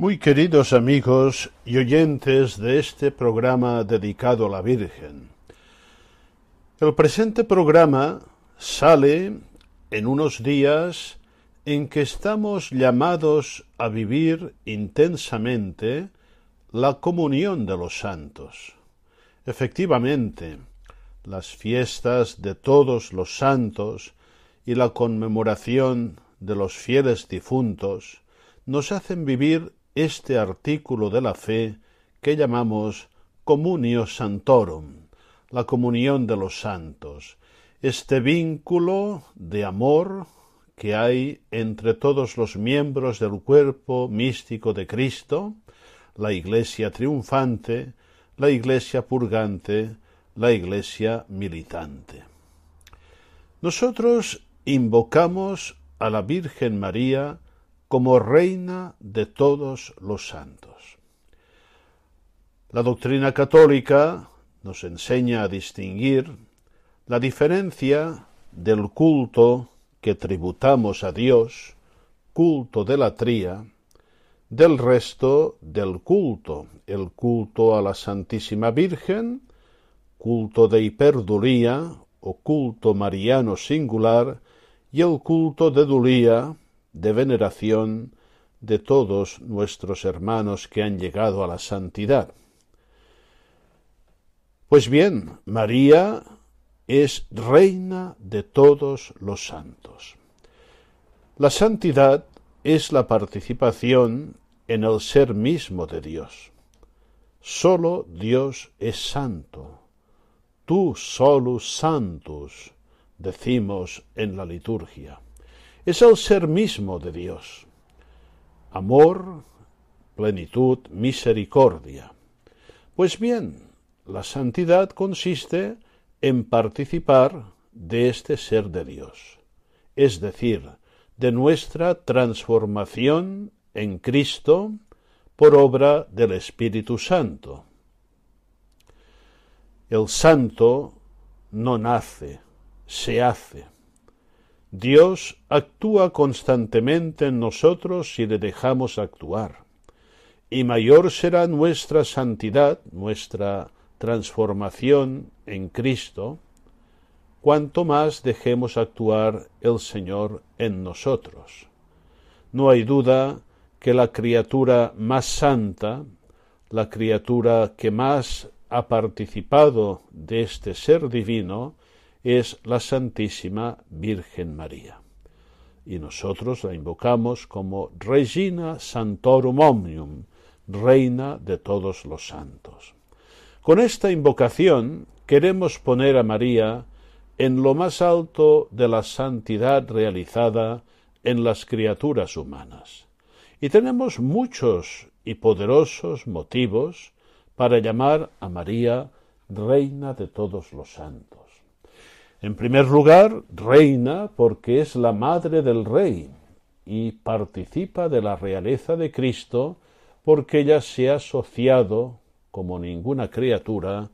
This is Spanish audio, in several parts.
Muy queridos amigos y oyentes de este programa dedicado a la Virgen. El presente programa sale en unos días en que estamos llamados a vivir intensamente la comunión de los santos. Efectivamente, las fiestas de todos los santos y la conmemoración de los fieles difuntos nos hacen vivir este artículo de la fe que llamamos Communio Santorum, la comunión de los santos, este vínculo de amor que hay entre todos los miembros del cuerpo místico de Cristo, la Iglesia triunfante, la Iglesia purgante, la Iglesia militante. Nosotros invocamos a la Virgen María como Reina de todos los santos. La doctrina católica nos enseña a distinguir la diferencia del culto que tributamos a Dios, culto de la tría, del resto del culto, el culto a la Santísima Virgen, culto de hiperduría o culto mariano singular y el culto de dulía, de veneración de todos nuestros hermanos que han llegado a la santidad. Pues bien, María es reina de todos los santos. La santidad es la participación en el ser mismo de Dios. Solo Dios es santo. Tu solus santus, decimos en la liturgia. Es el ser mismo de Dios. Amor, plenitud, misericordia. Pues bien, la santidad consiste en participar de este ser de Dios, es decir, de nuestra transformación en Cristo por obra del Espíritu Santo. El santo no nace, se hace. Dios actúa constantemente en nosotros si le dejamos actuar, y mayor será nuestra santidad, nuestra transformación en Cristo, cuanto más dejemos actuar el Señor en nosotros. No hay duda que la criatura más santa, la criatura que más ha participado de este ser divino, es la Santísima Virgen María. Y nosotros la invocamos como Regina Santorum Omnium, Reina de todos los santos. Con esta invocación queremos poner a María en lo más alto de la santidad realizada en las criaturas humanas. Y tenemos muchos y poderosos motivos para llamar a María Reina de todos los santos. En primer lugar, reina porque es la madre del rey y participa de la realeza de Cristo porque ella se ha asociado como ninguna criatura,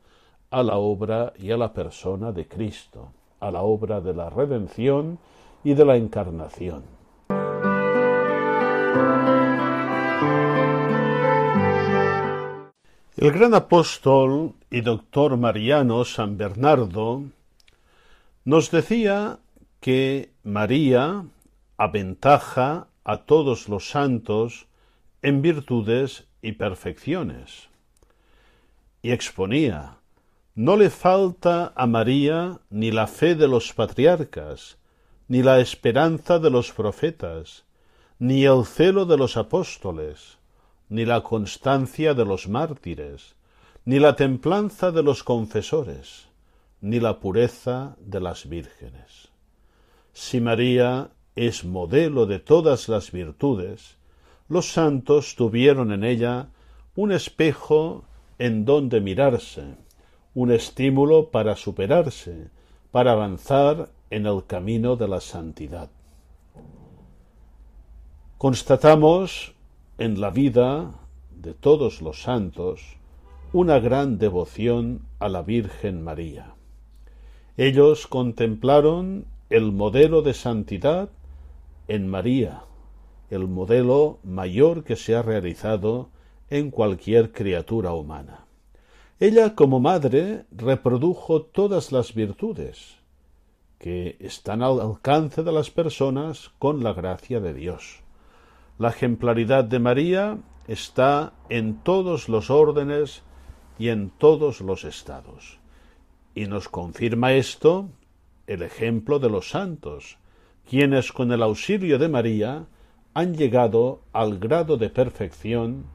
a la obra y a la persona de Cristo, a la obra de la redención y de la encarnación. El gran apóstol y doctor mariano San Bernardo nos decía que María aventaja a todos los santos en virtudes y perfecciones. y exponía. No le falta a María ni la fe de los patriarcas, ni la esperanza de los profetas, ni el celo de los apóstoles, ni la constancia de los mártires, ni la templanza de los confesores, ni la pureza de las vírgenes. Si María es modelo de todas las virtudes, los santos tuvieron en ella un espejo en donde mirarse, un estímulo para superarse, para avanzar en el camino de la santidad. Constatamos en la vida de todos los santos una gran devoción a la Virgen María. Ellos contemplaron el modelo de santidad en María, el modelo mayor que se ha realizado en cualquier criatura humana. Ella como madre reprodujo todas las virtudes que están al alcance de las personas con la gracia de Dios. La ejemplaridad de María está en todos los órdenes y en todos los estados. Y nos confirma esto el ejemplo de los santos, quienes con el auxilio de María han llegado al grado de perfección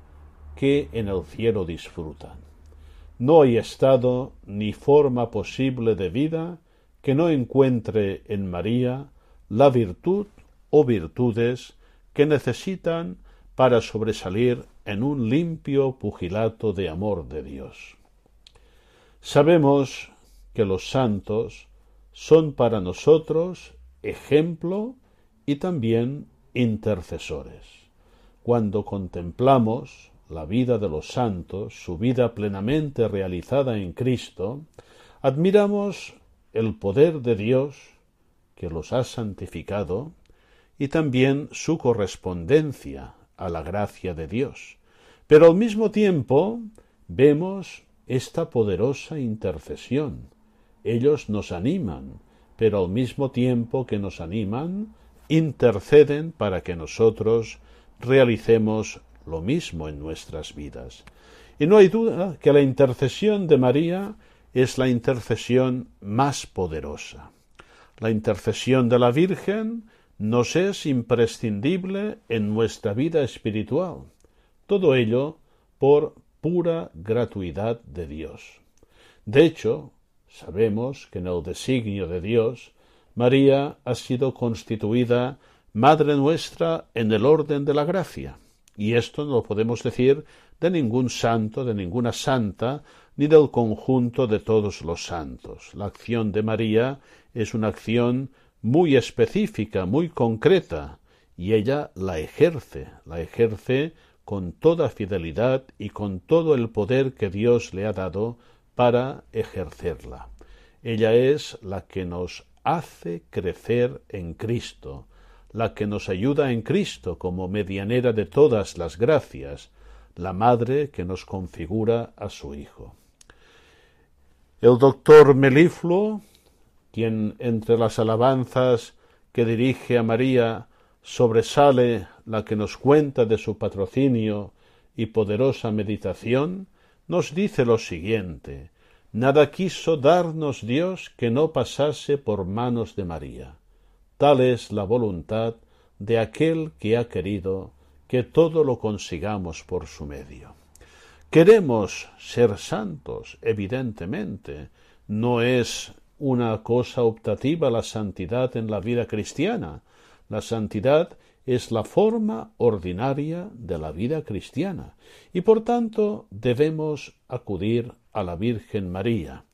que en el cielo disfrutan. No hay estado ni forma posible de vida que no encuentre en María la virtud o virtudes que necesitan para sobresalir en un limpio pugilato de amor de Dios. Sabemos que los santos son para nosotros ejemplo y también intercesores. Cuando contemplamos la vida de los santos, su vida plenamente realizada en Cristo, admiramos el poder de Dios que los ha santificado y también su correspondencia a la gracia de Dios. Pero al mismo tiempo vemos esta poderosa intercesión. Ellos nos animan, pero al mismo tiempo que nos animan, interceden para que nosotros realicemos lo mismo en nuestras vidas. Y no hay duda que la intercesión de María es la intercesión más poderosa. La intercesión de la Virgen nos es imprescindible en nuestra vida espiritual. Todo ello por pura gratuidad de Dios. De hecho, sabemos que en el designio de Dios, María ha sido constituida Madre nuestra en el orden de la gracia. Y esto no lo podemos decir de ningún santo, de ninguna santa, ni del conjunto de todos los santos. La acción de María es una acción muy específica, muy concreta, y ella la ejerce, la ejerce con toda fidelidad y con todo el poder que Dios le ha dado para ejercerla. Ella es la que nos hace crecer en Cristo, la que nos ayuda en Cristo como medianera de todas las gracias, la madre que nos configura a su Hijo. El doctor Melifluo, quien entre las alabanzas que dirige a María sobresale la que nos cuenta de su patrocinio y poderosa meditación, nos dice lo siguiente Nada quiso darnos Dios que no pasase por manos de María. Tal es la voluntad de aquel que ha querido que todo lo consigamos por su medio. Queremos ser santos, evidentemente. No es una cosa optativa la santidad en la vida cristiana. La santidad es la forma ordinaria de la vida cristiana y por tanto debemos acudir a la Virgen María.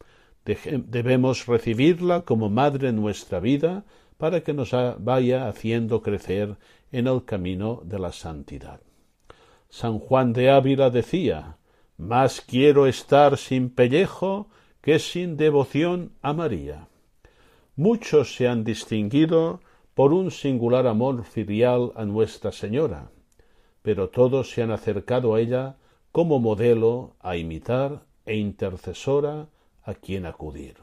Debemos recibirla como madre en nuestra vida para que nos vaya haciendo crecer en el camino de la santidad. San Juan de Ávila decía Más quiero estar sin pellejo que sin devoción a María. Muchos se han distinguido por un singular amor filial a Nuestra Señora, pero todos se han acercado a ella como modelo a imitar e intercesora a quien acudir.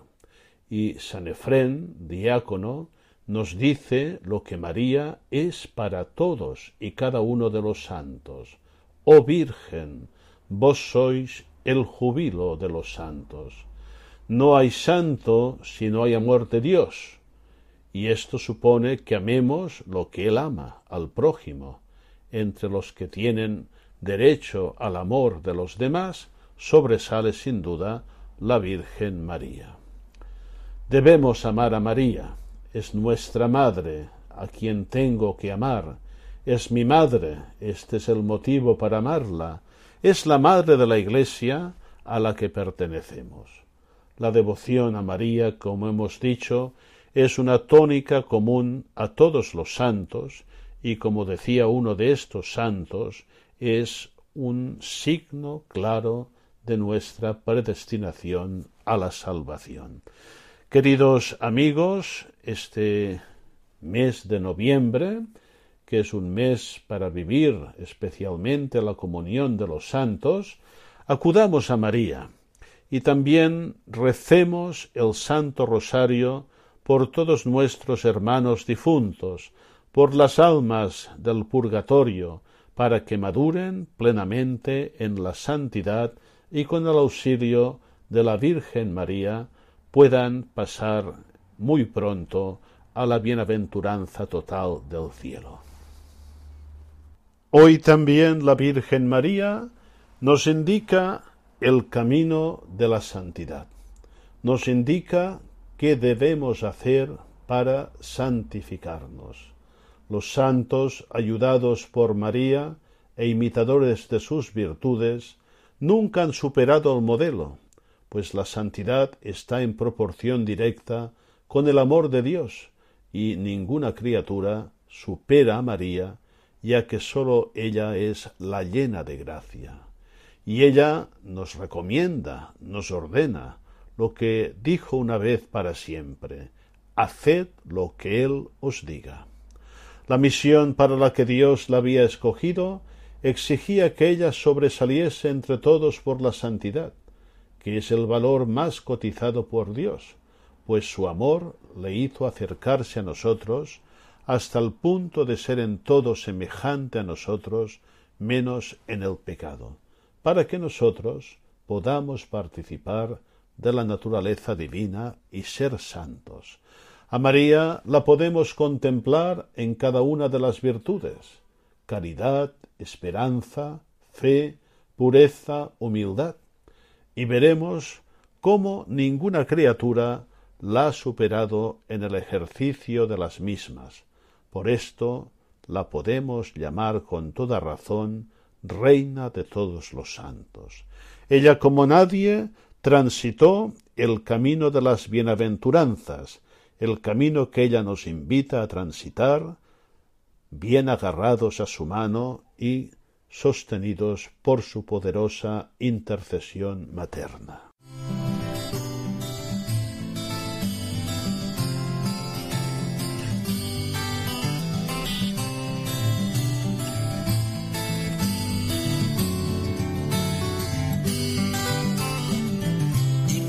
Y San Efrén, diácono, nos dice lo que María es para todos y cada uno de los santos. Oh Virgen, vos sois el jubilo de los santos. No hay santo si no hay amor de Dios, y esto supone que amemos lo que Él ama, al prójimo. Entre los que tienen derecho al amor de los demás, sobresale sin duda la Virgen María. Debemos amar a María, es nuestra madre, a quien tengo que amar, es mi madre, este es el motivo para amarla, es la madre de la Iglesia a la que pertenecemos. La devoción a María, como hemos dicho, es una tónica común a todos los santos, y como decía uno de estos santos, es un signo claro de nuestra predestinación a la salvación. Queridos amigos, este mes de noviembre, que es un mes para vivir especialmente la comunión de los santos, acudamos a María y también recemos el Santo Rosario por todos nuestros hermanos difuntos, por las almas del purgatorio, para que maduren plenamente en la santidad y con el auxilio de la Virgen María puedan pasar muy pronto a la bienaventuranza total del cielo. Hoy también la Virgen María nos indica el camino de la santidad, nos indica qué debemos hacer para santificarnos. Los santos, ayudados por María e imitadores de sus virtudes, nunca han superado el modelo, pues la santidad está en proporción directa con el amor de Dios, y ninguna criatura supera a María, ya que sólo ella es la llena de gracia. Y ella nos recomienda, nos ordena, lo que dijo una vez para siempre, haced lo que Él os diga. La misión para la que Dios la había escogido exigía que ella sobresaliese entre todos por la santidad, que es el valor más cotizado por Dios, pues su amor le hizo acercarse a nosotros hasta el punto de ser en todo semejante a nosotros, menos en el pecado, para que nosotros podamos participar de la naturaleza divina y ser santos, a María la podemos contemplar en cada una de las virtudes caridad, esperanza, fe, pureza, humildad, y veremos cómo ninguna criatura la ha superado en el ejercicio de las mismas. Por esto la podemos llamar con toda razón Reina de todos los santos. Ella como nadie transitó el camino de las bienaventuranzas, el camino que ella nos invita a transitar, bien agarrados a su mano y sostenidos por su poderosa intercesión materna.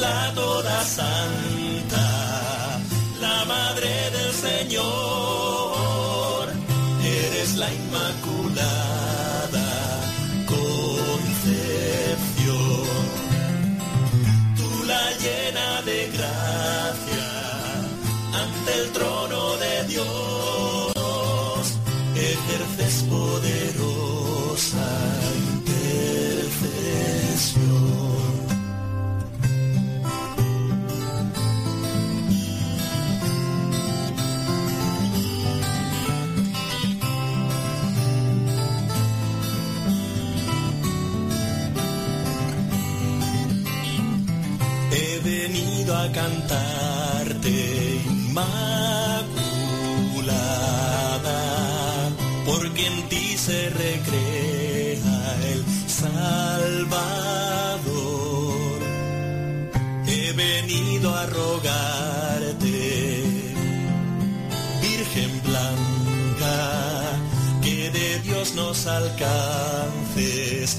La toda santa Madre del Señor, venido a cantarte, Inmaculada, porque en ti se recrea el Salvador. He venido a rogarte, Virgen blanca, que de Dios nos alcances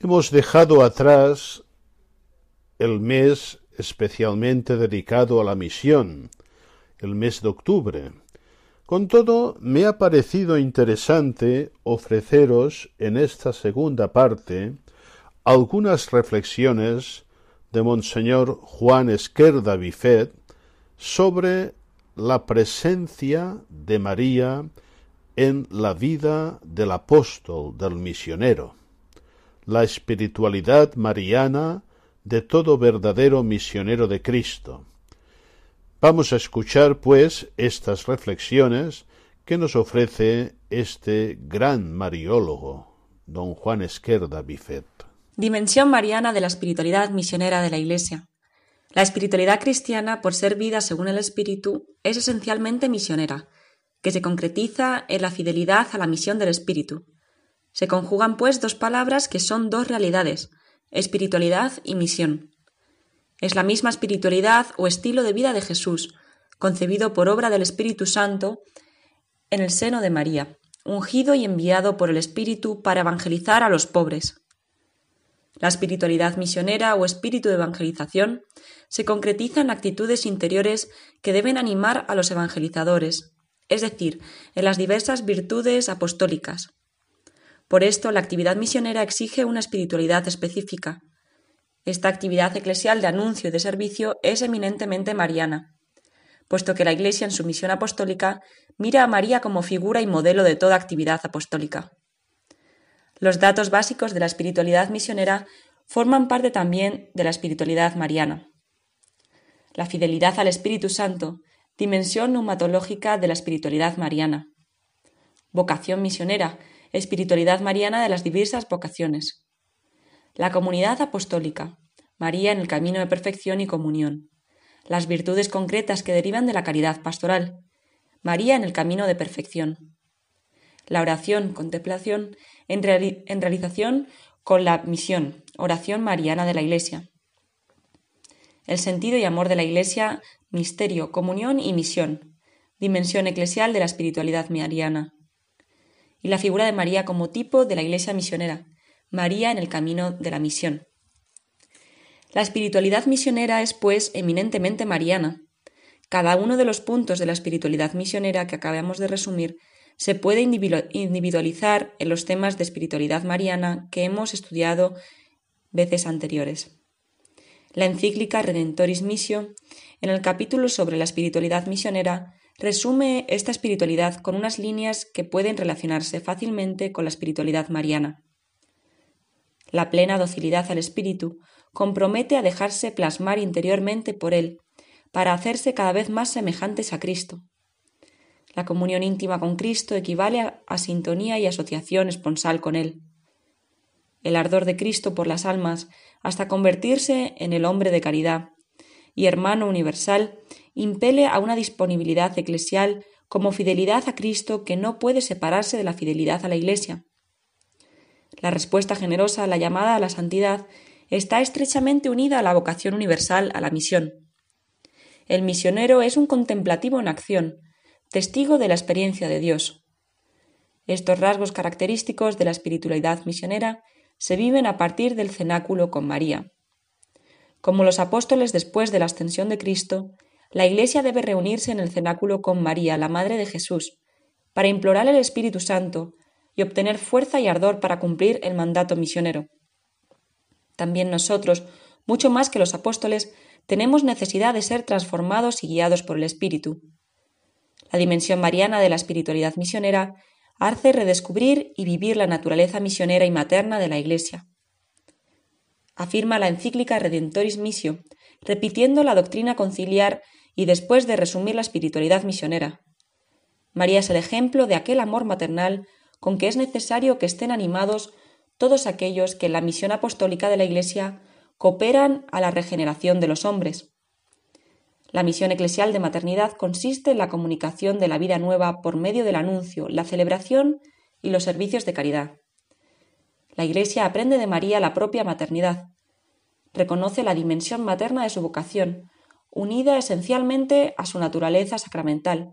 Hemos dejado atrás el mes especialmente dedicado a la misión, el mes de octubre. Con todo, me ha parecido interesante ofreceros en esta segunda parte algunas reflexiones de Monseñor Juan Esquerda Bifet sobre la presencia de María en la vida del apóstol, del misionero, la espiritualidad mariana de todo verdadero misionero de Cristo. Vamos a escuchar, pues, estas reflexiones que nos ofrece este gran mariólogo, don Juan Esquerda Bifet. Dimensión mariana de la espiritualidad misionera de la Iglesia. La espiritualidad cristiana, por ser vida según el Espíritu, es esencialmente misionera, que se concretiza en la fidelidad a la misión del Espíritu. Se conjugan, pues, dos palabras que son dos realidades, espiritualidad y misión. Es la misma espiritualidad o estilo de vida de Jesús, concebido por obra del Espíritu Santo en el seno de María, ungido y enviado por el Espíritu para evangelizar a los pobres. La espiritualidad misionera o espíritu de evangelización se concretiza en actitudes interiores que deben animar a los evangelizadores, es decir, en las diversas virtudes apostólicas. Por esto, la actividad misionera exige una espiritualidad específica. Esta actividad eclesial de anuncio y de servicio es eminentemente mariana, puesto que la Iglesia en su misión apostólica mira a María como figura y modelo de toda actividad apostólica. Los datos básicos de la espiritualidad misionera forman parte también de la espiritualidad mariana. La fidelidad al Espíritu Santo, dimensión neumatológica de la espiritualidad mariana. Vocación misionera, espiritualidad mariana de las diversas vocaciones. La comunidad apostólica, María en el camino de perfección y comunión. Las virtudes concretas que derivan de la caridad pastoral, María en el camino de perfección. La oración, contemplación, en, reali en realización con la misión, oración mariana de la Iglesia. El sentido y amor de la Iglesia, misterio, comunión y misión, dimensión eclesial de la espiritualidad mariana. Y la figura de María como tipo de la Iglesia misionera, María en el camino de la misión. La espiritualidad misionera es, pues, eminentemente mariana. Cada uno de los puntos de la espiritualidad misionera que acabamos de resumir se puede individualizar en los temas de espiritualidad mariana que hemos estudiado veces anteriores. La encíclica Redentoris Missio, en el capítulo sobre la espiritualidad misionera, resume esta espiritualidad con unas líneas que pueden relacionarse fácilmente con la espiritualidad mariana. La plena docilidad al espíritu compromete a dejarse plasmar interiormente por él, para hacerse cada vez más semejantes a Cristo. La comunión íntima con Cristo equivale a, sintonía y asociación esponsal con Él. El ardor de Cristo por las almas, hasta convertirse en el hombre de caridad y hermano universal, impele a una disponibilidad eclesial como fidelidad a Cristo que no puede separarse de la fidelidad a la Iglesia. La respuesta generosa a la llamada a la santidad está estrechamente unida a la vocación universal a la misión. El misionero es un contemplativo en acción, testigo de la experiencia de Dios. Estos rasgos característicos de la espiritualidad misionera se viven a partir del cenáculo con María. Como los apóstoles después de la ascensión de Cristo, la Iglesia debe reunirse en el cenáculo con María, la Madre de Jesús, para implorar el Espíritu Santo y obtener fuerza y ardor para cumplir el mandato misionero. También nosotros, mucho más que los apóstoles, tenemos necesidad de ser transformados y guiados por el Espíritu. La dimensión mariana de la espiritualidad misionera hace redescubrir y vivir la naturaleza misionera y materna de la Iglesia. Afirma la encíclica Redentoris Missio, repitiendo la doctrina conciliar y después de resumir la espiritualidad misionera. María es el ejemplo de aquel amor maternal con que es necesario que estén animados todos aquellos que en la misión apostólica de la Iglesia cooperan a la regeneración de los hombres. La misión eclesial de maternidad consiste en la comunicación de la vida nueva por medio del anuncio, la celebración y los servicios de caridad. La Iglesia aprende de María la propia maternidad. Reconoce la dimensión materna de su vocación, unida esencialmente a su naturaleza sacramental.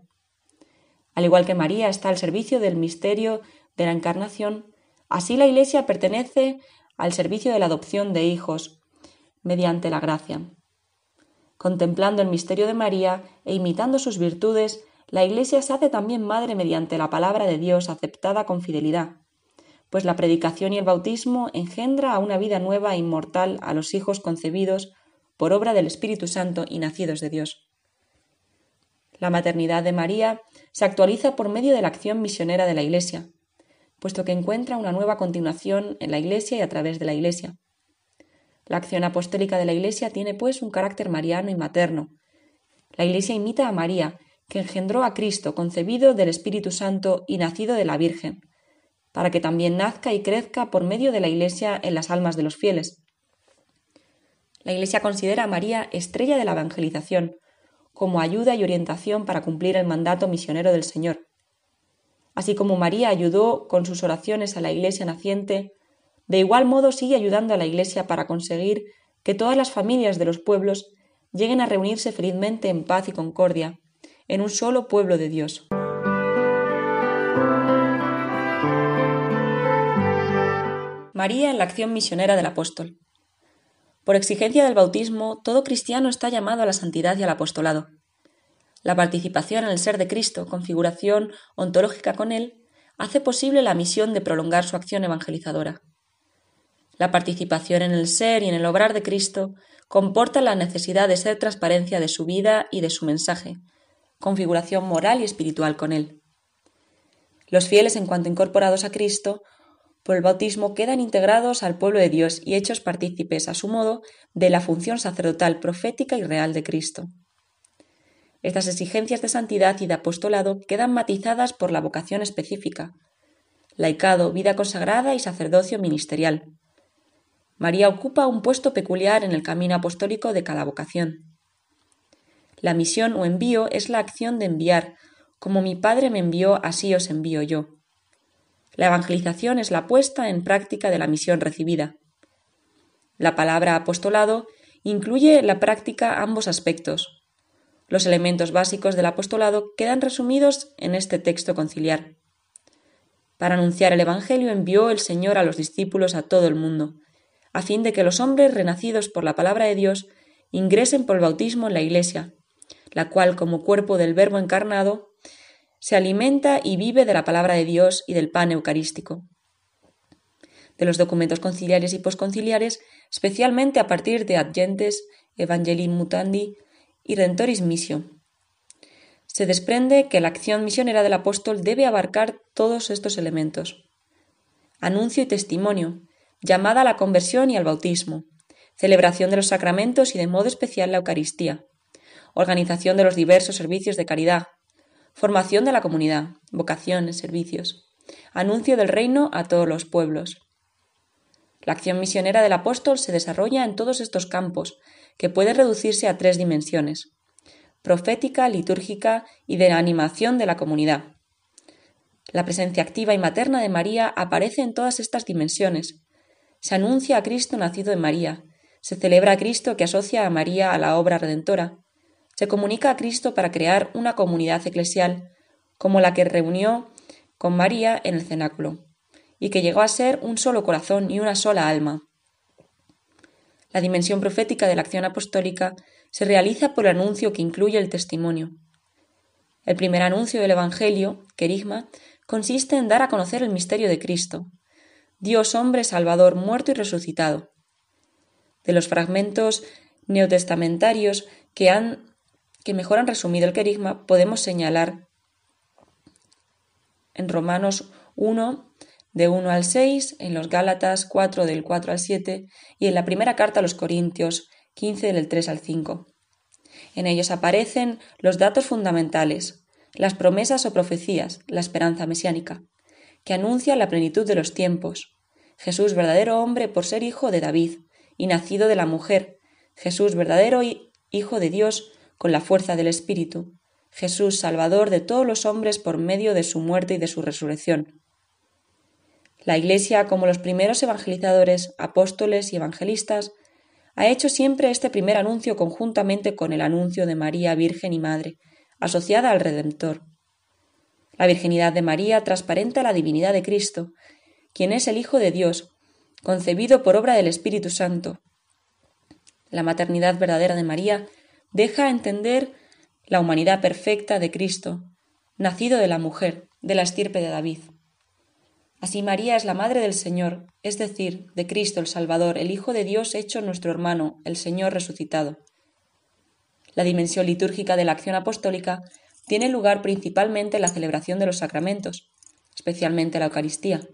Al igual que María está al servicio del misterio de la Encarnación, así la Iglesia pertenece al servicio de la adopción de hijos, mediante la gracia. Contemplando el misterio de María e imitando sus virtudes, la Iglesia se hace también madre mediante la palabra de Dios aceptada con fidelidad, pues la predicación y el bautismo engendra a una vida nueva e inmortal a los hijos concebidos por obra del Espíritu Santo y nacidos de Dios. La maternidad de María se actualiza por medio de la acción misionera de la Iglesia, puesto que encuentra una nueva continuación en la Iglesia y a través de la Iglesia. La acción apostólica de la Iglesia tiene, pues, un carácter mariano y materno. La Iglesia imita a María, que engendró a Cristo, concebido del Espíritu Santo y nacido de la Virgen, para que también nazca y crezca por medio de la Iglesia en las almas de los fieles. La Iglesia considera a María estrella de la evangelización, como ayuda y orientación para cumplir el mandato misionero del Señor. Así como María ayudó con sus oraciones a la Iglesia naciente, de igual modo sigue ayudando a la Iglesia para conseguir que todas las familias de los pueblos lleguen a reunirse felizmente en paz y concordia, en un solo pueblo de Dios. María en la acción misionera del apóstol. Por exigencia del bautismo, todo cristiano está llamado a la santidad y al apostolado. La participación en el ser de Cristo, configuración ontológica con Él, hace posible la misión de prolongar su acción evangelizadora. La participación en el ser y en el obrar de Cristo comporta la necesidad de ser transparencia de su vida y de su mensaje, configuración moral y espiritual con Él. Los fieles, en cuanto incorporados a Cristo, por el bautismo quedan integrados al pueblo de Dios y hechos partícipes a su modo de la función sacerdotal profética y real de Cristo. Estas exigencias de santidad y de apostolado quedan matizadas por la vocación específica, laicado, vida consagrada y sacerdocio ministerial. María ocupa un puesto peculiar en el camino apostólico de cada vocación. La misión o envío es la acción de enviar, como mi Padre me envió, así os envío yo. La evangelización es la puesta en práctica de la misión recibida. La palabra apostolado incluye la práctica ambos aspectos. Los elementos básicos del apostolado quedan resumidos en este texto conciliar. Para anunciar el Evangelio envió el Señor a los discípulos a todo el mundo, a fin de que los hombres renacidos por la palabra de Dios ingresen por el bautismo en la Iglesia, la cual, como cuerpo del Verbo encarnado, se alimenta y vive de la palabra de Dios y del pan eucarístico. De los documentos conciliares y posconciliares, especialmente a partir de Adgentes, Evangelii Mutandi y Rentoris Missio. Se desprende que la acción misionera del apóstol debe abarcar todos estos elementos. Anuncio y testimonio, llamada a la conversión y al bautismo, celebración de los sacramentos y de modo especial la Eucaristía, organización de los diversos servicios de caridad, Formación de la comunidad, vocaciones, servicios. Anuncio del reino a todos los pueblos. La acción misionera del apóstol se desarrolla en todos estos campos, que puede reducirse a tres dimensiones profética, litúrgica y de la animación de la comunidad. La presencia activa y materna de María aparece en todas estas dimensiones. Se anuncia a Cristo nacido en María, se celebra a Cristo que asocia a María a la obra redentora, se comunica a Cristo para crear una comunidad eclesial como la que reunió con María en el cenáculo, y que llegó a ser un solo corazón y una sola alma. La dimensión profética de la acción apostólica se realiza por el anuncio que incluye el testimonio. El primer anuncio del Evangelio, querigma, consiste en dar a conocer el misterio de Cristo, Dios hombre salvador muerto y resucitado. De los fragmentos neotestamentarios que han que mejor han resumido el querigma, podemos señalar en Romanos 1, de 1 al 6, en los Gálatas 4, del 4 al 7, y en la primera carta a los Corintios 15, del 3 al 5. En ellos aparecen los datos fundamentales, las promesas o profecías, la esperanza mesiánica, que anuncia la plenitud de los tiempos, Jesús verdadero hombre por ser hijo de David y nacido de la mujer, Jesús verdadero hijo de Dios con la fuerza del Espíritu, Jesús Salvador de todos los hombres por medio de su muerte y de su resurrección. La Iglesia, como los primeros evangelizadores, apóstoles y evangelistas, ha hecho siempre este primer anuncio conjuntamente con el anuncio de María Virgen y Madre, asociada al Redentor. La virginidad de María transparenta la divinidad de Cristo, quien es el Hijo de Dios, concebido por obra del Espíritu Santo. La maternidad verdadera de María deja entender la humanidad perfecta de Cristo, nacido de la mujer, de la estirpe de David. Así María es la Madre del Señor, es decir, de Cristo el Salvador, el Hijo de Dios hecho nuestro hermano, el Señor resucitado. La dimensión litúrgica de la acción apostólica tiene lugar principalmente en la celebración de los sacramentos, especialmente la Eucaristía,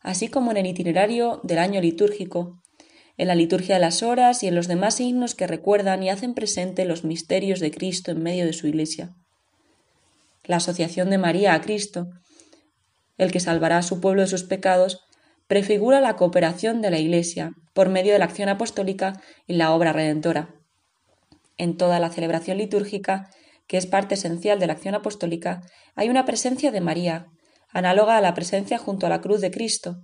así como en el itinerario del año litúrgico, en la liturgia de las horas y en los demás signos que recuerdan y hacen presente los misterios de Cristo en medio de su Iglesia. La asociación de María a Cristo, el que salvará a su pueblo de sus pecados, prefigura la cooperación de la Iglesia por medio de la acción apostólica y la obra redentora en toda la celebración litúrgica, que es parte esencial de la acción apostólica, hay una presencia de María, análoga a la presencia junto a la cruz de Cristo,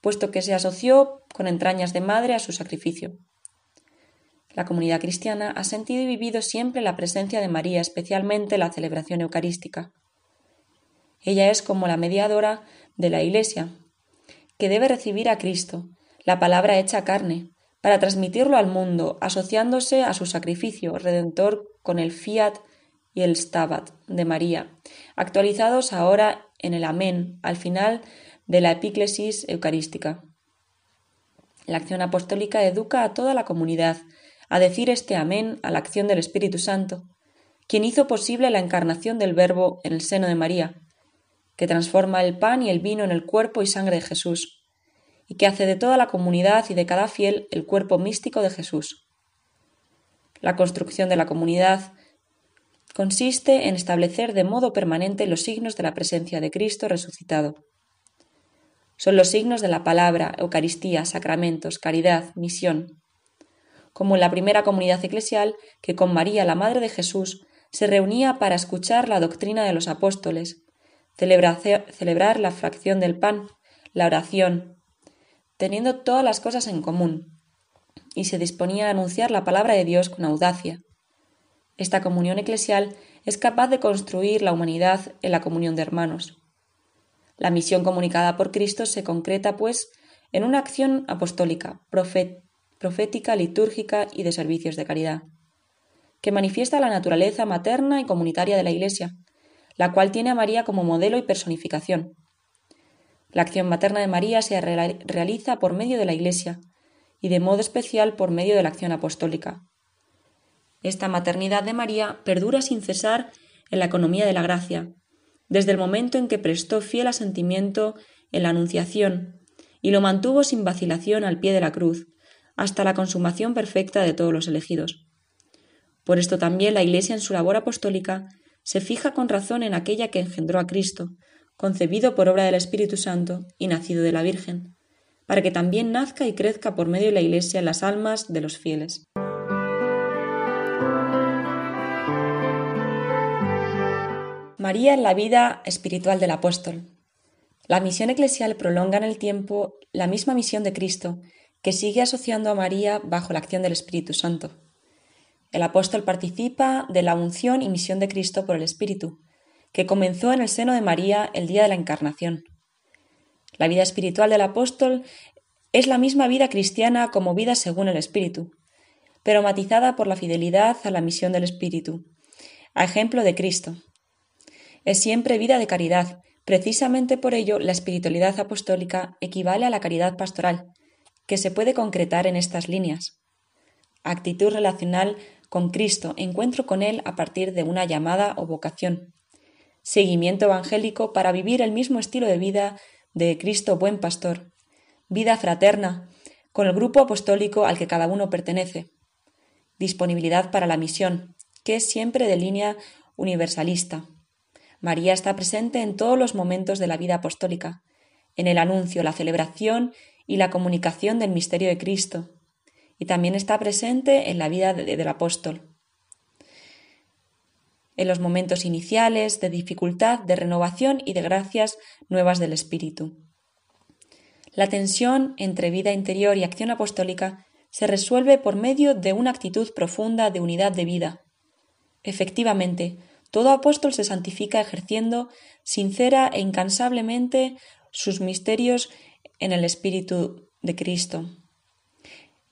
puesto que se asoció con entrañas de madre a su sacrificio. La comunidad cristiana ha sentido y vivido siempre la presencia de María, especialmente en la celebración eucarística. Ella es como la mediadora de la Iglesia, que debe recibir a Cristo, la palabra hecha carne, para transmitirlo al mundo, asociándose a su sacrificio redentor con el fiat y el stabat de María, actualizados ahora en el amén al final de la epíclesis eucarística. La acción apostólica educa a toda la comunidad a decir este amén a la acción del Espíritu Santo, quien hizo posible la encarnación del Verbo en el seno de María, que transforma el pan y el vino en el cuerpo y sangre de Jesús, y que hace de toda la comunidad y de cada fiel el cuerpo místico de Jesús. La construcción de la comunidad consiste en establecer de modo permanente los signos de la presencia de Cristo resucitado. Son los signos de la palabra, Eucaristía, sacramentos, caridad, misión. Como en la primera comunidad eclesial, que con María, la Madre de Jesús, se reunía para escuchar la doctrina de los apóstoles, celebrar la fracción del pan, la oración, teniendo todas las cosas en común, y se disponía a anunciar la palabra de Dios con audacia. Esta comunión eclesial es capaz de construir la humanidad en la comunión de hermanos. La misión comunicada por Cristo se concreta, pues, en una acción apostólica, profética, litúrgica y de servicios de caridad, que manifiesta la naturaleza materna y comunitaria de la Iglesia, la cual tiene a María como modelo y personificación, la acción materna de María se realiza por medio de la Iglesia y de modo especial por medio de la acción apostólica. Esta maternidad de María perdura sin cesar en la economía de la gracia, desde el momento en que prestó fiel asentimiento en la Anunciación y lo mantuvo sin vacilación al pie de la cruz, hasta la consumación perfecta de todos los elegidos. Por esto también la Iglesia en su labor apostólica se fija con razón en aquella que engendró a Cristo, concebido por obra del Espíritu Santo y nacido de la Virgen, para que también nazca y crezca por medio de la Iglesia en las almas de los fieles. María en la vida espiritual del apóstol. La misión eclesial prolonga en el tiempo la misma misión de Cristo, que sigue asociando a María bajo la acción del Espíritu Santo. El apóstol participa de la unción y misión de Cristo por el Espíritu, que comenzó en el seno de María el día de la Encarnación. La vida espiritual del apóstol es la misma vida cristiana como vida según el Espíritu, pero matizada por la fidelidad a la misión del Espíritu, a ejemplo de Cristo. Es siempre vida de caridad. Precisamente por ello, la espiritualidad apostólica equivale a la caridad pastoral, que se puede concretar en estas líneas. Actitud relacional con Cristo, encuentro con Él a partir de una llamada o vocación. Seguimiento evangélico para vivir el mismo estilo de vida de Cristo buen pastor. Vida fraterna, con el grupo apostólico al que cada uno pertenece. Disponibilidad para la misión, que es siempre de línea universalista. María está presente en todos los momentos de la vida apostólica, en el anuncio, la celebración y la comunicación del misterio de Cristo, y también está presente en la vida del apóstol, en los momentos iniciales de dificultad, de renovación y de gracias nuevas del Espíritu. La tensión entre vida interior y acción apostólica se resuelve por medio de una actitud profunda de unidad de vida. Efectivamente, todo apóstol se santifica ejerciendo sincera e incansablemente sus misterios en el Espíritu de Cristo.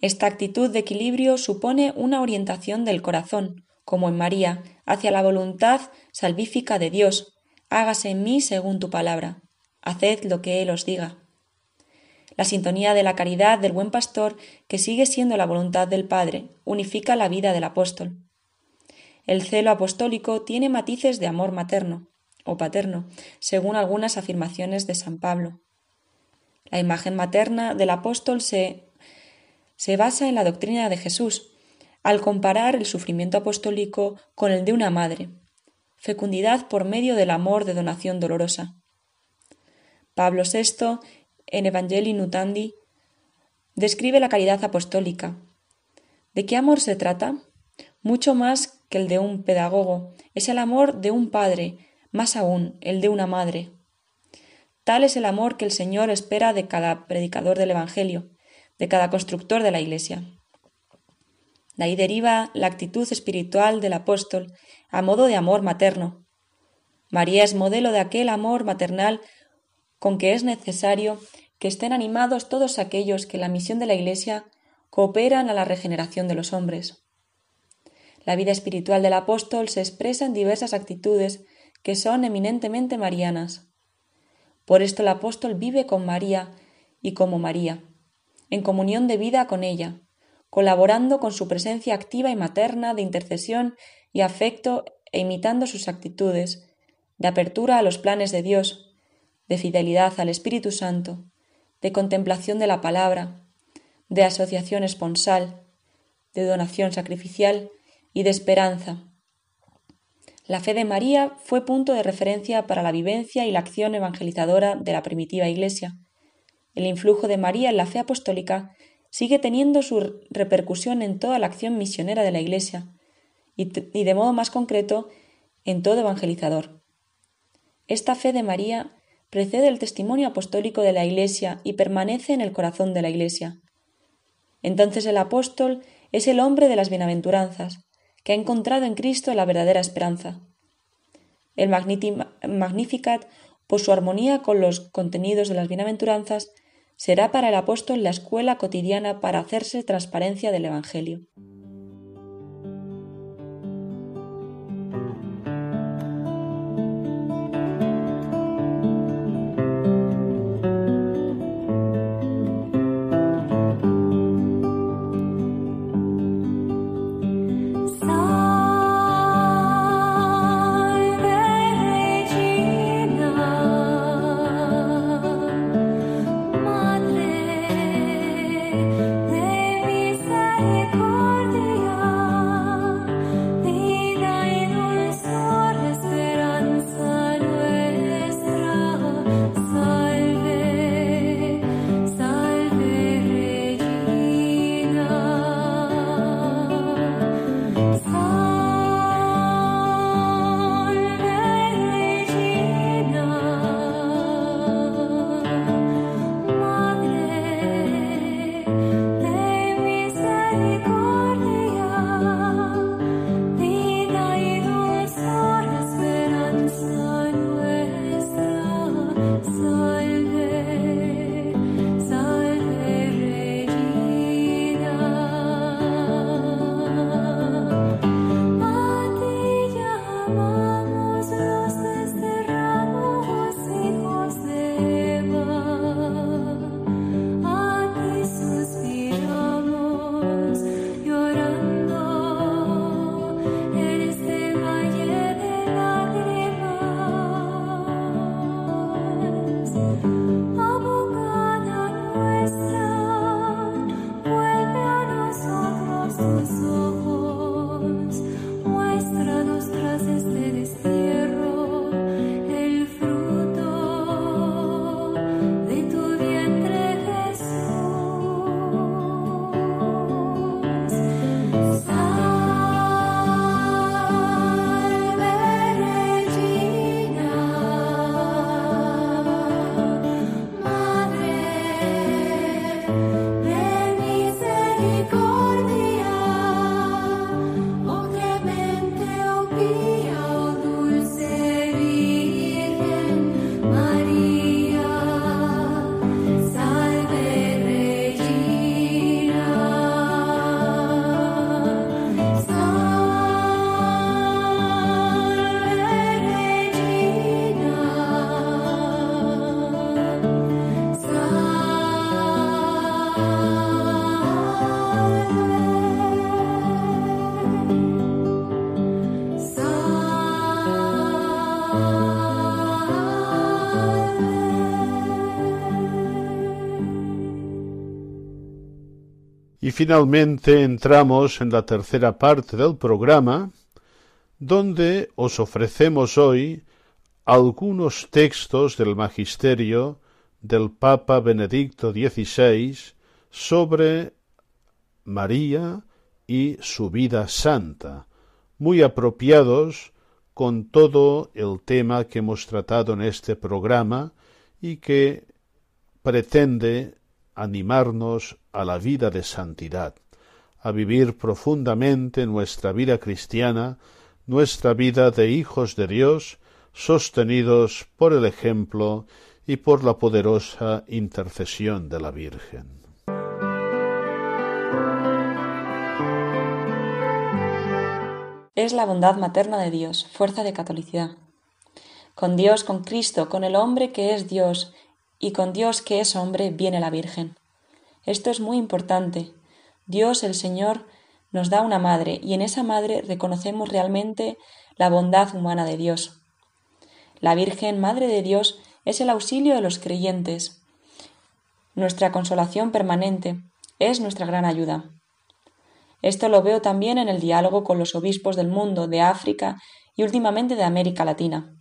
Esta actitud de equilibrio supone una orientación del corazón, como en María, hacia la voluntad salvífica de Dios. Hágase en mí según tu palabra. Haced lo que Él os diga. La sintonía de la caridad del buen pastor, que sigue siendo la voluntad del Padre, unifica la vida del apóstol. El celo apostólico tiene matices de amor materno o paterno, según algunas afirmaciones de San Pablo. La imagen materna del apóstol se, se basa en la doctrina de Jesús, al comparar el sufrimiento apostólico con el de una madre, fecundidad por medio del amor de donación dolorosa. Pablo VI, en Evangelii Nutandi, describe la caridad apostólica. ¿De qué amor se trata? Mucho más que el de un pedagogo, es el amor de un padre, más aún el de una madre. Tal es el amor que el Señor espera de cada predicador del Evangelio, de cada constructor de la Iglesia. De ahí deriva la actitud espiritual del apóstol a modo de amor materno. María es modelo de aquel amor maternal con que es necesario que estén animados todos aquellos que en la misión de la Iglesia cooperan a la regeneración de los hombres. La vida espiritual del apóstol se expresa en diversas actitudes que son eminentemente marianas. Por esto el apóstol vive con María y como María, en comunión de vida con ella, colaborando con su presencia activa y materna de intercesión y afecto e imitando sus actitudes, de apertura a los planes de Dios, de fidelidad al Espíritu Santo, de contemplación de la palabra, de asociación esponsal, de donación sacrificial y de esperanza. La fe de María fue punto de referencia para la vivencia y la acción evangelizadora de la primitiva Iglesia. El influjo de María en la fe apostólica sigue teniendo su repercusión en toda la acción misionera de la Iglesia y, de modo más concreto en todo evangelizador. Esta fe de María precede el testimonio apostólico de la Iglesia y permanece en el corazón de la Iglesia. Entonces el apóstol es el hombre de las bienaventuranzas, que ha encontrado en Cristo la verdadera esperanza. El Magnificat, por su armonía con los contenidos de las bienaventuranzas, será para el apóstol la escuela cotidiana para hacerse transparencia del Evangelio. Y finalmente entramos en la tercera parte del programa, donde os ofrecemos hoy algunos textos del magisterio del Papa Benedicto XVI sobre María y su vida santa, muy apropiados con todo el tema que hemos tratado en este programa y que pretende animarnos a la vida de santidad, a vivir profundamente nuestra vida cristiana, nuestra vida de hijos de Dios, sostenidos por el ejemplo y por la poderosa intercesión de la Virgen. Es la bondad materna de Dios, fuerza de catolicidad. Con Dios, con Cristo, con el hombre que es Dios y con Dios que es hombre viene la Virgen. Esto es muy importante. Dios el Señor nos da una madre y en esa madre reconocemos realmente la bondad humana de Dios. La Virgen, Madre de Dios, es el auxilio de los creyentes, nuestra consolación permanente, es nuestra gran ayuda. Esto lo veo también en el diálogo con los obispos del mundo, de África y últimamente de América Latina.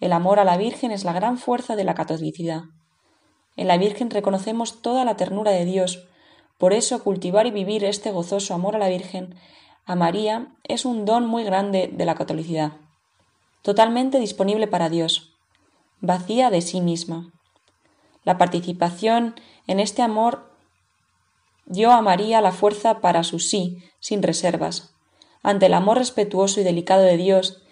El amor a la Virgen es la gran fuerza de la catolicidad. En la Virgen reconocemos toda la ternura de Dios. Por eso cultivar y vivir este gozoso amor a la Virgen, a María, es un don muy grande de la catolicidad. Totalmente disponible para Dios, vacía de sí misma. La participación en este amor dio a María la fuerza para su sí, sin reservas, ante el amor respetuoso y delicado de Dios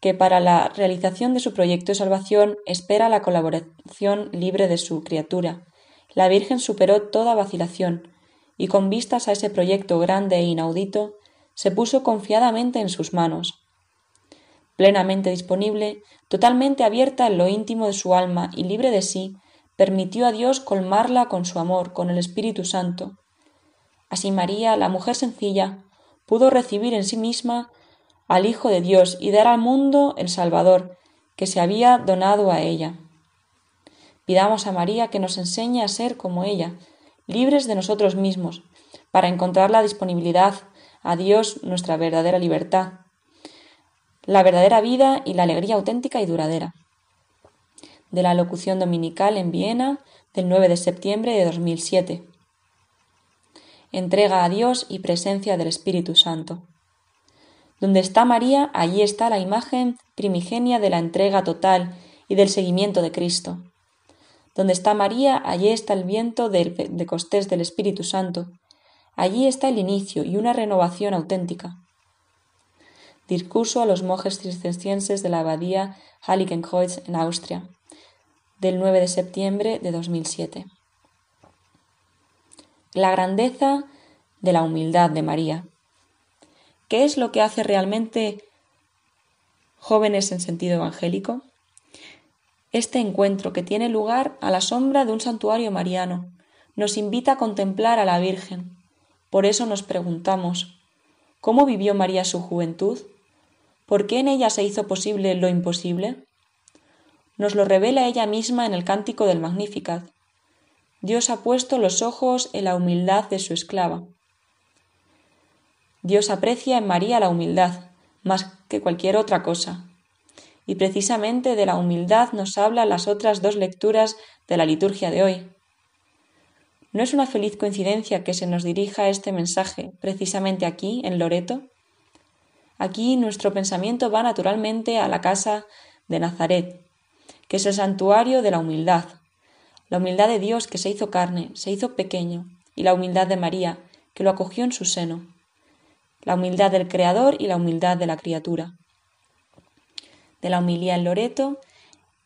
que para la realización de su proyecto de salvación espera la colaboración libre de su criatura. La Virgen superó toda vacilación y con vistas a ese proyecto grande e inaudito, se puso confiadamente en sus manos. Plenamente disponible, totalmente abierta en lo íntimo de su alma y libre de sí, permitió a Dios colmarla con su amor, con el Espíritu Santo. Así María, la mujer sencilla, pudo recibir en sí misma al Hijo de Dios y dar al mundo el Salvador que se había donado a ella. Pidamos a María que nos enseñe a ser como ella, libres de nosotros mismos, para encontrar la disponibilidad a Dios, nuestra verdadera libertad, la verdadera vida y la alegría auténtica y duradera. De la locución dominical en Viena del 9 de septiembre de 2007. Entrega a Dios y presencia del Espíritu Santo. Donde está María, allí está la imagen primigenia de la entrega total y del seguimiento de Cristo. Donde está María, allí está el viento de, costés del Espíritu Santo. Allí está el inicio y una renovación auténtica. Discurso a los monjes cistercienses de la abadía Heiligenkreuz en Austria, del 9 de septiembre de 2007. La grandeza de la humildad de María. ¿Qué es lo que hace realmente jóvenes en sentido evangélico? Este encuentro, que tiene lugar a la sombra de un santuario mariano, nos invita a contemplar a la Virgen. Por eso nos preguntamos, ¿cómo vivió María su juventud? ¿Por qué en ella se hizo posible lo imposible? Nos lo revela ella misma en el cántico del Magnificat. Dios ha puesto los ojos en la humildad de su esclava. Dios aprecia en María la humildad, más que cualquier otra cosa. Y precisamente de la humildad nos hablan las otras dos lecturas de la liturgia de hoy. ¿No es una feliz coincidencia que se nos dirija este mensaje precisamente aquí, en Loreto? Aquí nuestro pensamiento va naturalmente a la casa de Nazaret, que es el santuario de la humildad, la humildad de Dios que se hizo carne, se hizo pequeño, y la humildad de María, que lo acogió en su seno la humildad del Creador y la humildad de la criatura. De la humilía en Loreto,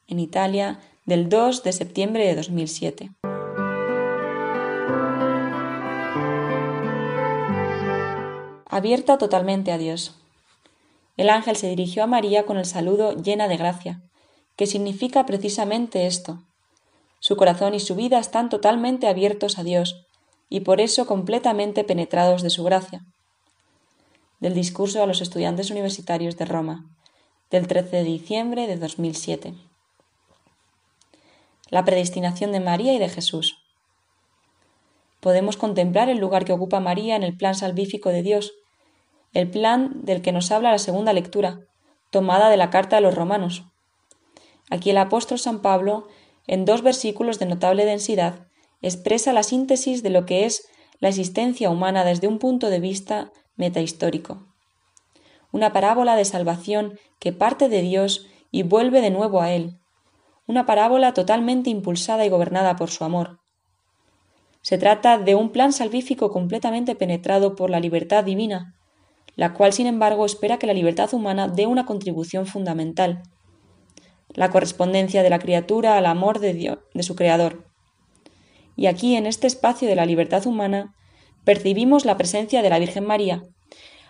en Italia, del 2 de septiembre de 2007. Abierta totalmente a Dios. El ángel se dirigió a María con el saludo llena de gracia, que significa precisamente esto. Su corazón y su vida están totalmente abiertos a Dios, y por eso completamente penetrados de su gracia del discurso a los estudiantes universitarios de Roma, del 13 de diciembre de 2007. La predestinación de María y de Jesús. podemos contemplar el lugar que ocupa María en el plan salvífico de Dios, el plan del que nos habla la segunda lectura, tomada de la carta de los romanos. Aquí el apóstol San Pablo, en dos versículos de notable densidad, expresa la síntesis de lo que es la existencia humana desde un punto de vista metahistórico. Una parábola de salvación que parte de Dios y vuelve de nuevo a Él. Una parábola totalmente impulsada y gobernada por su amor. Se trata de un plan salvífico completamente penetrado por la libertad divina, la cual, sin embargo, espera que la libertad humana dé una contribución fundamental, la correspondencia de la criatura al amor de, Dios, de su Creador. Y aquí, en este espacio de la libertad humana, percibimos la presencia de la Virgen María,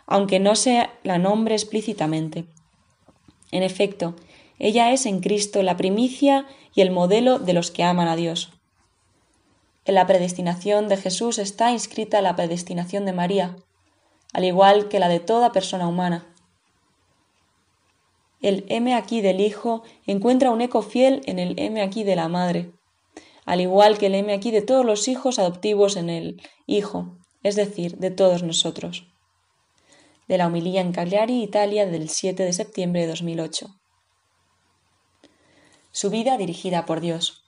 aunque no se la nombre explícitamente. En efecto, ella es en Cristo la primicia y el modelo de los que aman a Dios. En la predestinación de Jesús está inscrita la predestinación de María, al igual que la de toda persona humana. El M aquí del Hijo encuentra un eco fiel en el M aquí de la Madre, al igual que el M aquí de todos los hijos adoptivos en el Hijo, es decir, de todos nosotros. De la homilía en Cagliari, Italia, del 7 de septiembre de 2008. Su vida dirigida por Dios.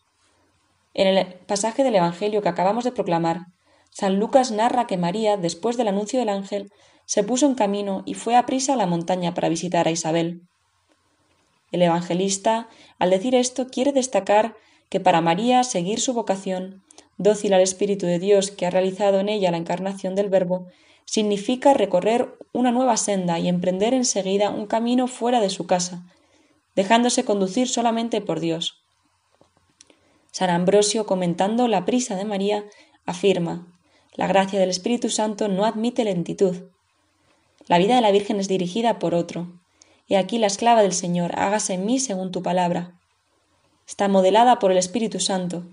En el pasaje del Evangelio que acabamos de proclamar, San Lucas narra que María, después del anuncio del ángel, se puso en camino y fue a prisa a la montaña para visitar a Isabel. El evangelista, al decir esto, quiere destacar que para María seguir su vocación, dócil al Espíritu de Dios que ha realizado en ella la encarnación del Verbo, significa recorrer una nueva senda y emprender enseguida un camino fuera de su casa, dejándose conducir solamente por Dios. San Ambrosio, comentando la prisa de María, afirma La gracia del Espíritu Santo no admite lentitud. La vida de la Virgen es dirigida por otro. He aquí la esclava del Señor, hágase en mí según tu palabra. Está modelada por el Espíritu Santo,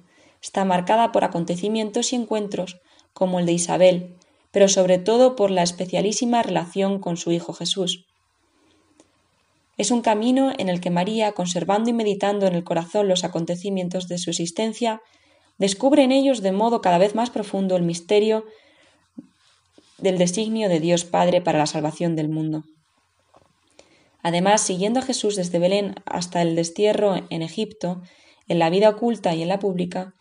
está marcada por acontecimientos y encuentros como el de Isabel, pero sobre todo por la especialísima relación con su Hijo Jesús. Es un camino en el que María, conservando y meditando en el corazón los acontecimientos de su existencia, descubre en ellos de modo cada vez más profundo el misterio del designio de Dios Padre para la salvación del mundo. Además, siguiendo a Jesús desde Belén hasta el destierro en Egipto, en la vida oculta y en la pública,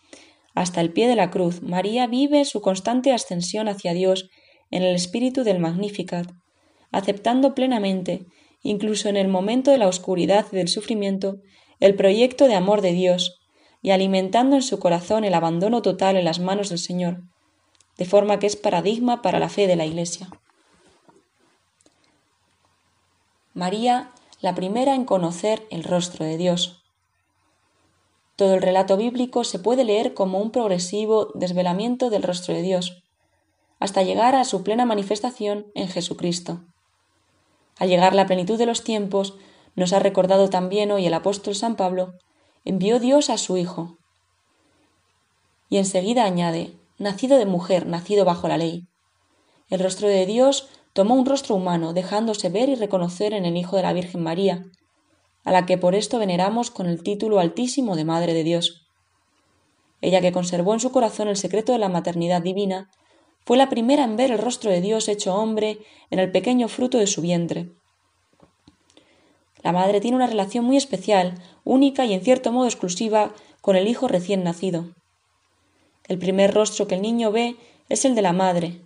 hasta el pie de la cruz, María vive su constante ascensión hacia Dios en el espíritu del Magnificat, aceptando plenamente incluso en el momento de la oscuridad y del sufrimiento, el proyecto de amor de Dios, y alimentando en su corazón el abandono total en las manos del Señor, de forma que es paradigma para la fe de la Iglesia. María, la primera en conocer el rostro de Dios. Todo el relato bíblico se puede leer como un progresivo desvelamiento del rostro de Dios, hasta llegar a su plena manifestación en Jesucristo. Al llegar la plenitud de los tiempos, nos ha recordado también hoy el apóstol San Pablo, envió Dios a su Hijo. Y enseguida añade, nacido de mujer, nacido bajo la ley. El rostro de Dios tomó un rostro humano, dejándose ver y reconocer en el Hijo de la Virgen María, a la que por esto veneramos con el título altísimo de Madre de Dios. Ella que conservó en su corazón el secreto de la maternidad divina, fue la primera en ver el rostro de Dios hecho hombre en el pequeño fruto de su vientre. La madre tiene una relación muy especial, única y en cierto modo exclusiva con el hijo recién nacido. El primer rostro que el niño ve es el de la madre,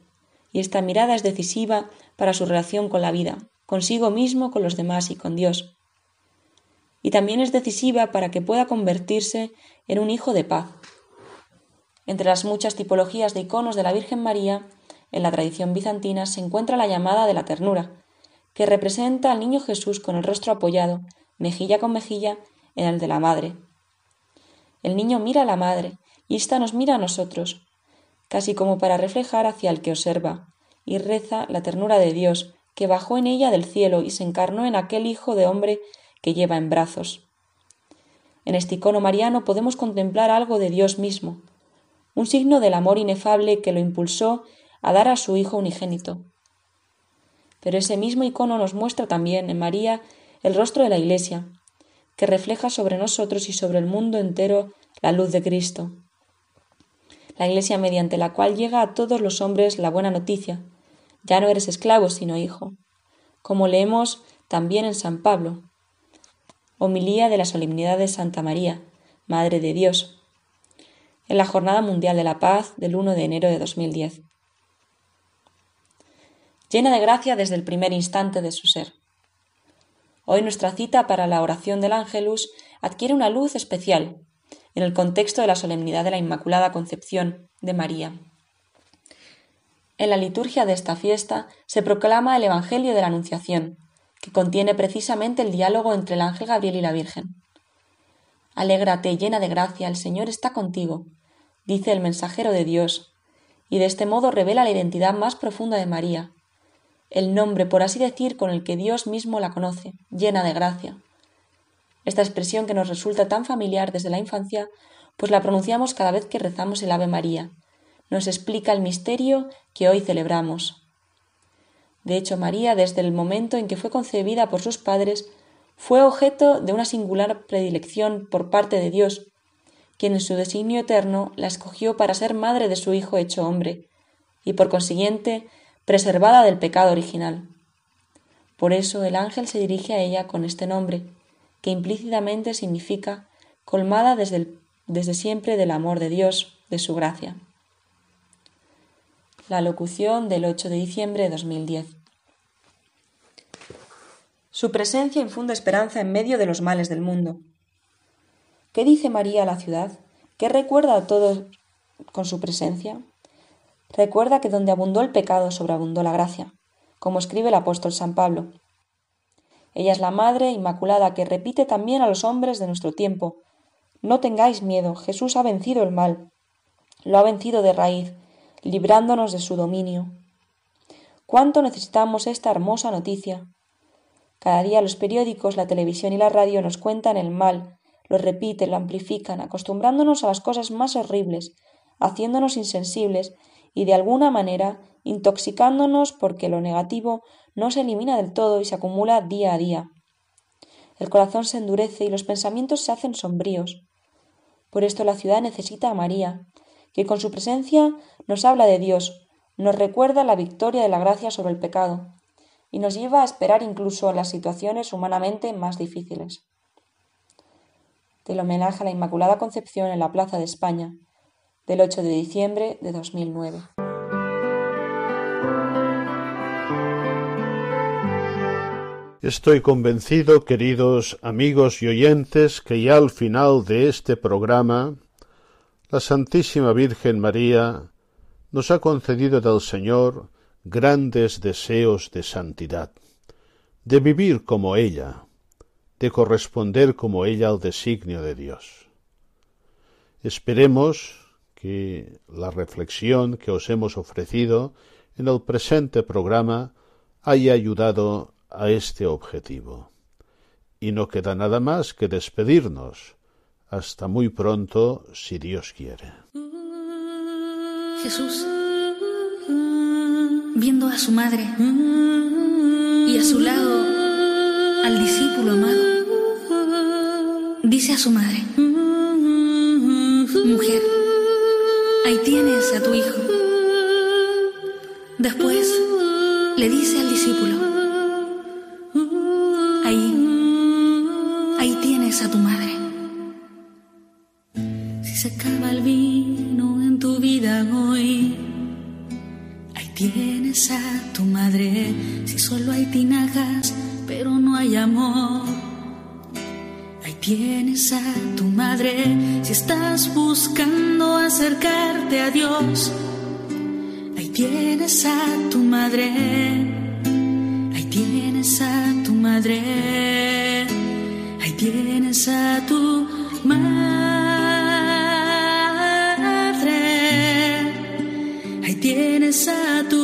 y esta mirada es decisiva para su relación con la vida, consigo mismo, con los demás y con Dios. Y también es decisiva para que pueda convertirse en un hijo de paz. Entre las muchas tipologías de iconos de la Virgen María, en la tradición bizantina se encuentra la llamada de la ternura, que representa al niño Jesús con el rostro apoyado, mejilla con mejilla, en el de la madre. El niño mira a la madre, y ésta nos mira a nosotros, casi como para reflejar hacia el que observa, y reza la ternura de Dios, que bajó en ella del cielo y se encarnó en aquel Hijo de hombre que lleva en brazos. En este icono mariano podemos contemplar algo de Dios mismo, un signo del amor inefable que lo impulsó a dar a su Hijo unigénito. Pero ese mismo icono nos muestra también en María el rostro de la Iglesia, que refleja sobre nosotros y sobre el mundo entero la luz de Cristo. la Iglesia mediante la cual llega a todos los hombres la buena noticia. Ya no eres esclavo, sino hijo. Como leemos también en San Pablo. Homilía de la solemnidad de Santa María, Madre de Dios, en la Jornada Mundial de la Paz del 1 de enero de 2010. Llena de gracia desde el primer instante de su ser. Hoy nuestra cita para la oración del Ángelus adquiere una luz especial en el contexto de la solemnidad de la Inmaculada Concepción de María. En la liturgia de esta fiesta se proclama el Evangelio de la Anunciación, que contiene precisamente el diálogo entre el ángel Gabriel y la Virgen. Alégrate, llena de gracia, el Señor está contigo, dice el mensajero de Dios, y de este modo revela la identidad más profunda de María, el nombre, por así decir, con el que Dios mismo la conoce, llena de gracia. Esta expresión que nos resulta tan familiar desde la infancia, pues la pronunciamos cada vez que rezamos el Ave María. Nos explica el misterio que hoy celebramos. De hecho, María, desde el momento en que fue concebida por sus padres, fue objeto de una singular predilección por parte de Dios, quien en su designio eterno la escogió para ser madre de su Hijo hecho hombre, y por consiguiente preservada del pecado original. Por eso el ángel se dirige a ella con este nombre, que implícitamente significa colmada desde, desde siempre del amor de Dios, de su gracia. La locución del 8 de diciembre de 2010. Su presencia infunde esperanza en medio de los males del mundo. ¿Qué dice María a la ciudad? ¿Qué recuerda a todos con su presencia? Recuerda que donde abundó el pecado sobreabundó la gracia, como escribe el apóstol San Pablo. Ella es la Madre Inmaculada que repite también a los hombres de nuestro tiempo No tengáis miedo, Jesús ha vencido el mal, lo ha vencido de raíz, librándonos de su dominio. ¿Cuánto necesitamos esta hermosa noticia? Cada día los periódicos, la televisión y la radio nos cuentan el mal, lo repiten, lo amplifican, acostumbrándonos a las cosas más horribles, haciéndonos insensibles y de alguna manera intoxicándonos porque lo negativo no se elimina del todo y se acumula día a día. El corazón se endurece y los pensamientos se hacen sombríos. Por esto la ciudad necesita a María, que con su presencia nos habla de Dios, nos recuerda la victoria de la gracia sobre el pecado y nos lleva a esperar incluso las situaciones humanamente más difíciles. Del homenaje a la Inmaculada Concepción en la Plaza de España, del 8 de diciembre de 2009. Estoy convencido, queridos amigos y oyentes, que ya al final de este programa, la Santísima Virgen María nos ha concedido del Señor grandes deseos de santidad, de vivir como ella, de corresponder como ella al designio de Dios. Esperemos que la reflexión que os hemos ofrecido en el presente programa haya ayudado a este objetivo. Y no queda nada más que despedirnos. Hasta muy pronto, si Dios quiere. Jesús, viendo a su madre y a su lado al discípulo amado, dice a su madre, mujer, ahí tienes a tu hijo. Después le dice al discípulo, a tu madre. Si solo hay tinajas, pero no hay amor. Ahí tienes a tu madre. Si estás buscando acercarte a Dios, ahí tienes a tu madre. Ahí tienes a tu madre tienes a tu madre, ahí tienes a tu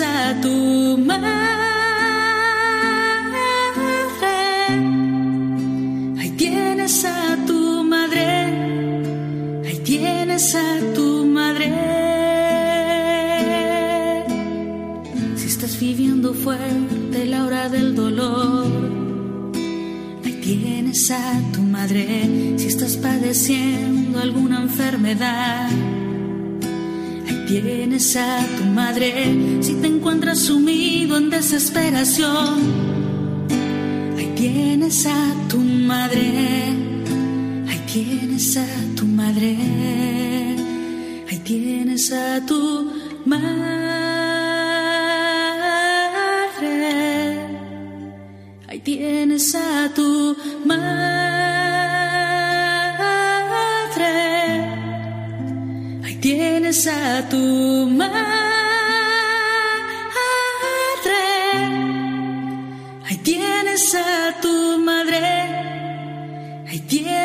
A tu madre. Ahí tienes a tu madre. Ahí tienes a tu madre. Si estás viviendo fuerte la hora del dolor. Ahí tienes a tu madre si estás padeciendo alguna enfermedad. Ahí tienes a tu madre si te encuentras sumido en desesperación. Ahí tienes a tu madre. Ahí tienes a tu madre. Ahí tienes a tu madre. Ahí tienes a tu madre. Ahí tienes a tu madre.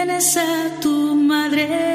Tienes a tu madre.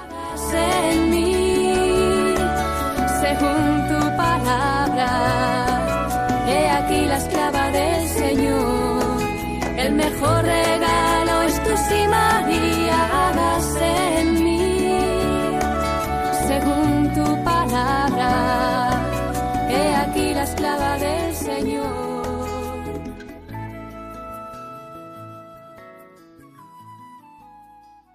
mejor regalo es tu sí, María.